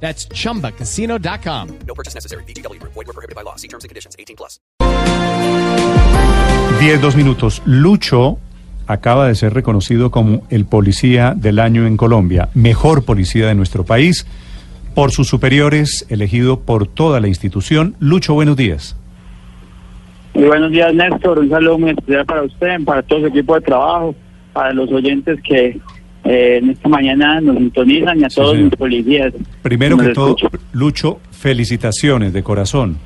That's chumbacasino.com. No purchase necessary. BGW. Void were prohibited by law. See terms and conditions. 18 plus. 10, dos minutos. Lucho acaba de ser reconocido como el policía del año en Colombia, mejor policía de nuestro país, por sus superiores, elegido por toda la institución. Lucho, buenos días. Muy buenos días, Néstor. Un saludo muy especial para usted, para todo su equipo de trabajo, para los oyentes que eh, en esta mañana nos sintonizan y a Sí, todos señor. los policías. Primero que todo. Lucho, felicitaciones de corazón.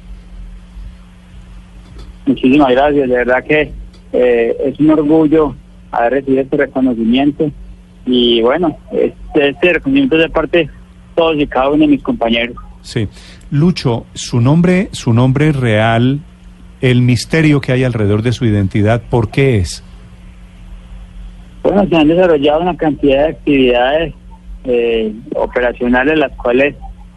Muchísimas gracias. De verdad que eh, es un orgullo haber recibido este reconocimiento. Y bueno, este, este reconocimiento es de parte de todos y cada uno de mis compañeros. Sí. Lucho, su nombre, su nombre real, el misterio que hay alrededor de su identidad, ¿por qué es? Bueno, se han desarrollado una cantidad de actividades eh, operacionales las cuales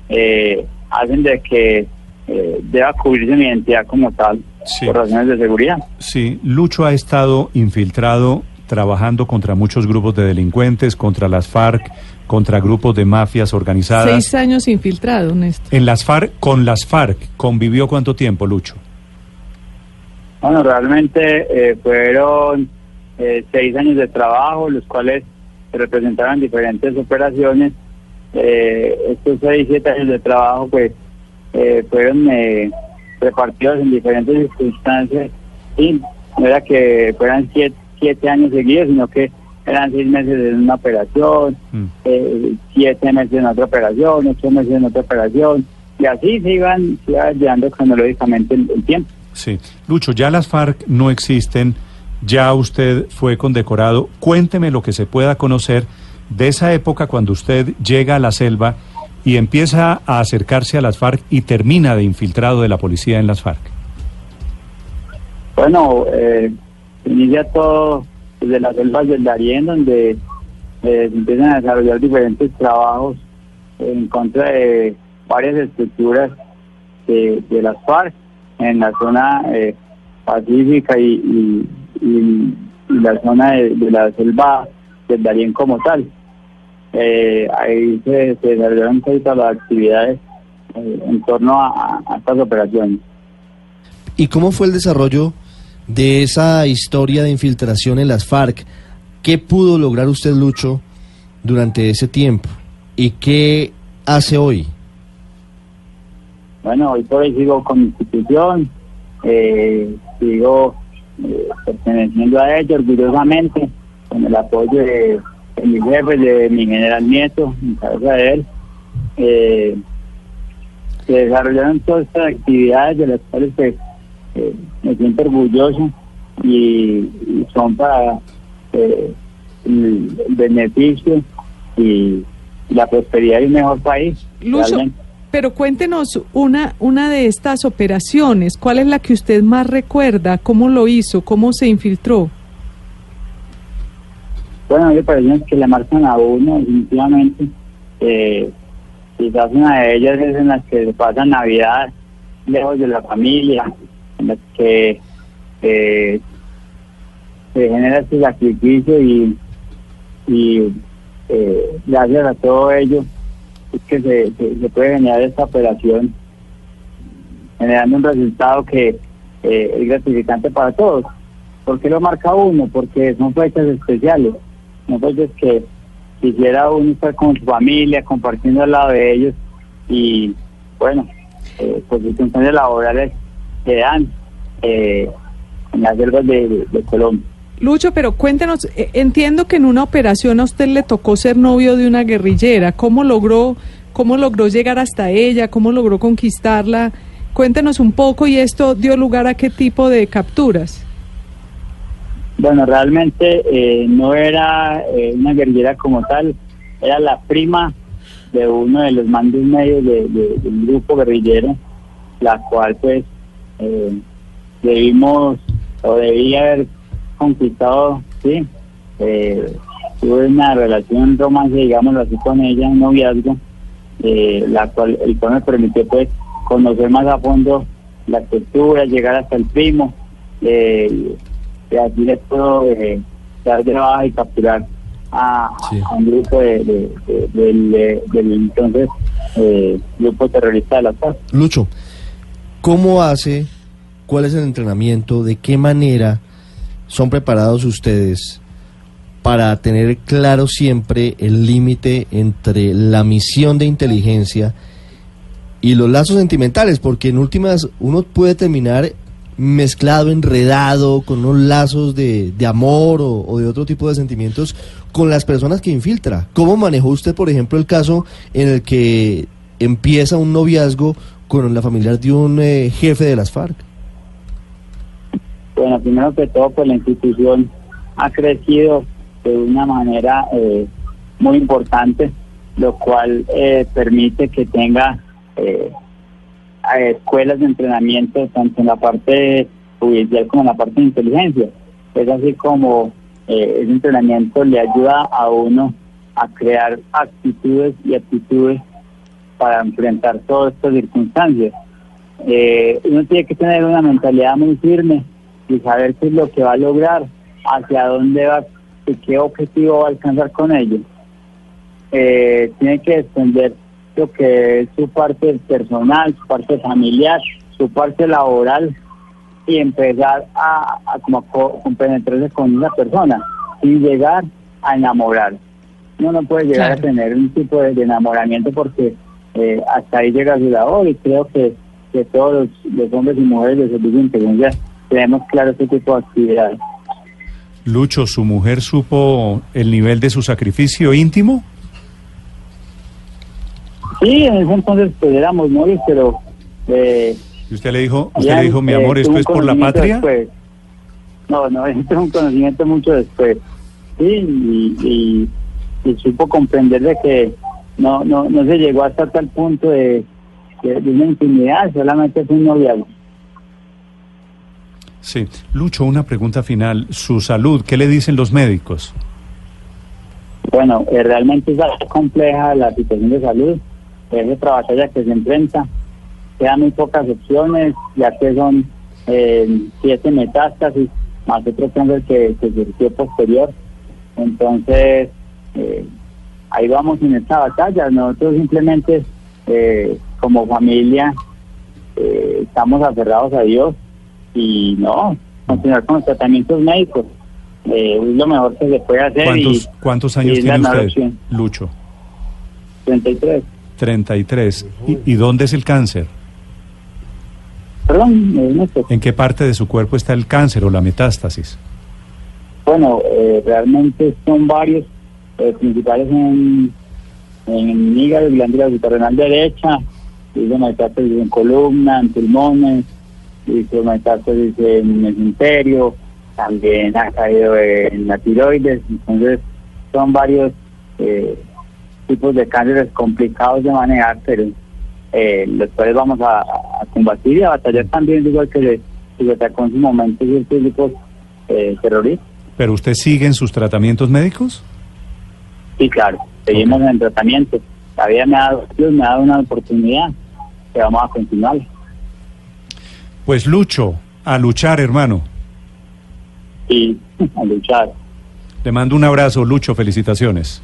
eh, hacen de que eh, deba cubrirse mi identidad como tal Sí. por razones de seguridad. Sí, Lucho ha estado infiltrado trabajando contra muchos grupos de delincuentes, contra las FARC, contra grupos de mafias organizadas. Seis años infiltrado, Néstor. En las FARC, con las FARC, ¿convivió cuánto tiempo, Lucho? Bueno, realmente eh, fueron eh, seis años de trabajo, los cuales se representaron diferentes operaciones. Eh, estos seis, siete años de trabajo, pues, eh, fueron eh, repartidos en diferentes circunstancias y no era que fueran siete, siete años seguidos, sino que eran seis meses en una operación, Mm. eh, siete meses en otra operación, ocho meses en otra operación, y así se iban, se iba llevando cronológicamente el- el tiempo. Sí. Lucho, ya las FARC no existen, ya usted fue condecorado. Cuénteme lo que se pueda conocer de esa época cuando usted llega a la selva y empieza a acercarse a las FARC y termina de infiltrado de la policía en las FARC. Bueno, eh, inicia todo desde las selvas del Darién, donde eh, empiezan a desarrollar diferentes trabajos en contra de varias estructuras de, de las FARC en la zona eh, pacífica y, y- y- y la zona de, de la selva del Darién como tal. Eh, ahí se, se desarrollaron todas las actividades eh, en torno a- a- a estas operaciones. ¿Y cómo fue el desarrollo de esa historia de infiltración en las FARC? ¿Qué pudo lograr usted, Lucho, durante ese tiempo? ¿Y qué hace hoy? Bueno, hoy por hoy sigo con mi institución, eh, sigo eh, perteneciendo a ella orgullosamente, con el apoyo de, de mi jefe, de mi general nieto, en cabeza de él. Eh, se desarrollaron todas estas actividades de las cuales pues, eh, me siento orgulloso y, y son para eh, el, el beneficio y la prosperidad de un mejor país. Lucho, realmente. Pero cuéntenos una, una de estas operaciones. ¿Cuál es la que usted más recuerda? ¿Cómo lo hizo? ¿Cómo se infiltró? Bueno, hay operaciones que le marcan a uno, definitivamente. Eh, quizás una de ellas es en las que se pasa Navidad lejos de la familia, en las que eh, se genera este sacrificio y, y eh, gracias a todo ello que se, se- puede generar esta operación generando un resultado que eh, es gratificante para todos. ¿Por qué lo marca uno? Porque son fechas especiales, son fechas que quisiera uno estar con su familia, compartiendo al lado de ellos y bueno, eh, por circunstancias laborales se dan eh, en las selvas de Colombia. Lucho, pero cuéntenos, eh, entiendo que en una operación a usted le tocó ser novio de una guerrillera. ¿Cómo logró, cómo logró llegar hasta ella? ¿Cómo logró conquistarla? Cuéntenos un poco y esto dio lugar a qué tipo de capturas. Bueno, realmente eh, no era eh, una guerrillera como tal, era la prima de uno de los mandos medios de, de- un grupo guerrillero, la cual pues eh, debimos o debía haber conquistado, sí. Eh, tuve una relación, romance, digámoslo así, con ella, un noviazgo, eh, la cual, el cual me permitió pues conocer más a fondo la cultura, llegar hasta el primo, eh, y así le puedo eh, dar de baja y capturar a, Sí. a un grupo de- del entonces eh, grupo terrorista de la paz. Lucho, ¿cómo hace? ¿Cuál es el entrenamiento? ¿De qué manera son preparados ustedes para tener claro siempre el límite entre la misión de inteligencia y los lazos sentimentales? Porque en últimas uno puede terminar mezclado, enredado, con unos lazos de, de amor o, de otro tipo de sentimientos con las personas que infiltra. ¿Cómo manejó usted, por ejemplo, el caso en el que empieza un noviazgo con la familiar de un eh, jefe de las FARC? Bueno, primero que todo, pues la institución ha crecido de una manera eh, muy importante, lo cual eh, permite que tenga eh, escuelas de entrenamiento tanto en la parte judicial como en la parte de inteligencia. Es así como eh, ese entrenamiento le ayuda a uno a crear actitudes y actitudes para enfrentar todas estas circunstancias. Eh, uno tiene que tener una mentalidad muy firme y saber qué es lo que va a lograr, hacia dónde va y qué objetivo va a alcanzar con ello. Eh, tiene que defender lo que es su parte personal, su parte familiar, su parte laboral y empezar a, a como a co- compenetrarse con una persona sin llegar a enamorar. Uno no puede llegar Claro. a tener un tipo de, de enamoramiento porque eh, hasta ahí llega su labor y creo que, que todos los, los hombres y mujeres de servicio de inteligencia tenemos claro este tipo de actividades. Lucho, ¿su mujer supo el nivel de su sacrificio íntimo? Sí, en ese entonces pues éramos novios, pero... Eh, ¿Y usted le dijo, usted ya, le dijo, mi eh, amor, esto tuve un es por la patria? después. No, no, esto es un conocimiento mucho después. Sí, y, y, y supo comprender de que no, no, no se llegó hasta tal punto de, de, de una intimidad, solamente fue un noviazgo. Sí. Lucho, una pregunta final. Su salud, ¿qué le dicen los médicos? Bueno, eh, realmente es algo compleja la situación de salud, es otra batalla que se enfrenta. Quedan muy pocas opciones, ya que son eh, siete metástasis, más otro cáncer que, que surgió posterior. Entonces, eh, ahí vamos en esta batalla. Nosotros simplemente, eh, como familia, eh, estamos aferrados a Dios y no, continuar con los tratamientos médicos. Eh, es lo mejor que se puede hacer. ¿Cuántos, y- cuántos y años la tiene usted, opción. Lucho? 33. 33. ¿Y, y dónde es el cáncer? Perdón. ¿En qué parte de su cuerpo está el cáncer o la metástasis? Bueno, eh, realmente son varios, eh, principales en, en hígado, glándula suprarrenal derecha, hizo metástasis en columna, en pulmones, hizo metástasis en el mesenterio, también ha caído en la tiroides, entonces son varios eh, tipos de cánceres complicados de manejar, pero eh, los cuales vamos a, a combatir y a batallar también, igual que se, se le atacó en su momento ciertos eh, terroristas. ¿Pero usted sigue en sus tratamientos médicos? Sí, claro, seguimos en tratamiento. La vida me ha dado, me ha dado una oportunidad que vamos a continuar. Pues Lucho, a luchar, hermano. Y a luchar. Le mando un abrazo, Lucho, felicitaciones.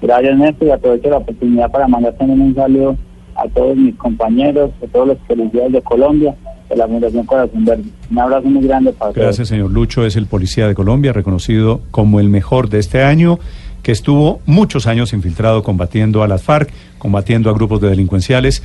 Gracias, Néstor, y aprovecho la oportunidad para mandar también un saludo a todos mis compañeros, a todos los policías de Colombia, de la Fundación Corazón Verde. Un abrazo muy grande para todos. Gracias, señor Lucho. Es el policía de Colombia, reconocido como el mejor de este año, que estuvo muchos años infiltrado combatiendo a las FARC, combatiendo a grupos de delincuenciales.